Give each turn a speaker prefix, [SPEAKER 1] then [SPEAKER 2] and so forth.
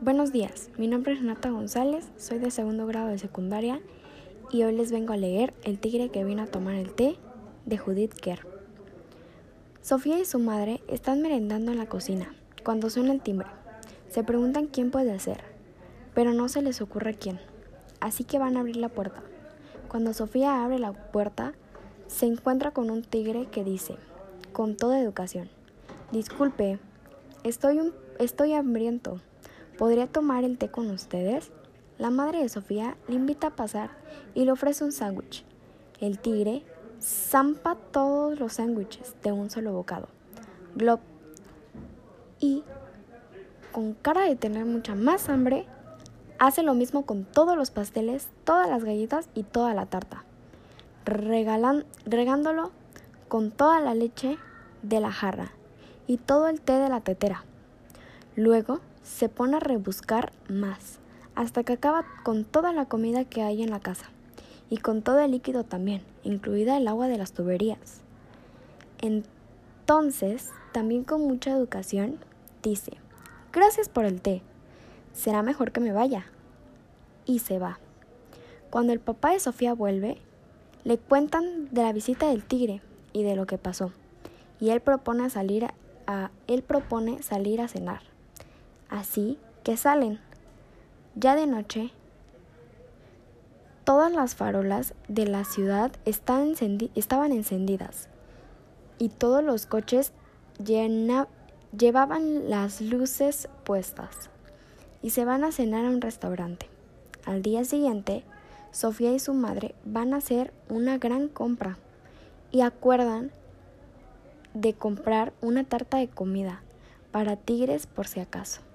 [SPEAKER 1] Buenos días, mi nombre es Nata González, soy de segundo grado de secundaria y hoy les vengo a leer El tigre que vino a tomar el té de Judith Kerr. Sofía y su madre están merendando en la cocina cuando suena el timbre. Se preguntan quién puede ser, pero no se les ocurre quién, así que van a abrir la puerta. Cuando Sofía abre la puerta, se encuentra con un tigre que dice, con toda educación, Disculpe, estoy, un, estoy hambriento. ¿Podría tomar el té con ustedes? La madre de Sofía le invita a pasar y le ofrece un sándwich. El tigre zampa todos los sándwiches de un solo bocado. Y, con cara de tener mucha más hambre, hace lo mismo con todos los pasteles, todas las galletas y toda la tarta, regándolo con toda la leche de la jarra y todo el té de la tetera. Luego se pone a rebuscar más, hasta que acaba con toda la comida que hay en la casa, y con todo el líquido también, incluida el agua de las tuberías. Entonces, también con mucha educación, dice, gracias por el té, será mejor que me vaya. Y se va. Cuando el papá de Sofía vuelve, le cuentan de la visita del tigre y de lo que pasó, y él propone salir a, él propone salir a cenar. Así que salen. Ya de noche, todas las farolas de la ciudad estaban encendidas y todos los coches llevaban las luces puestas y se van a cenar a un restaurante. Al día siguiente, Sofía y su madre van a hacer una gran compra y acuerdan de comprar una tarta de comida para tigres por si acaso.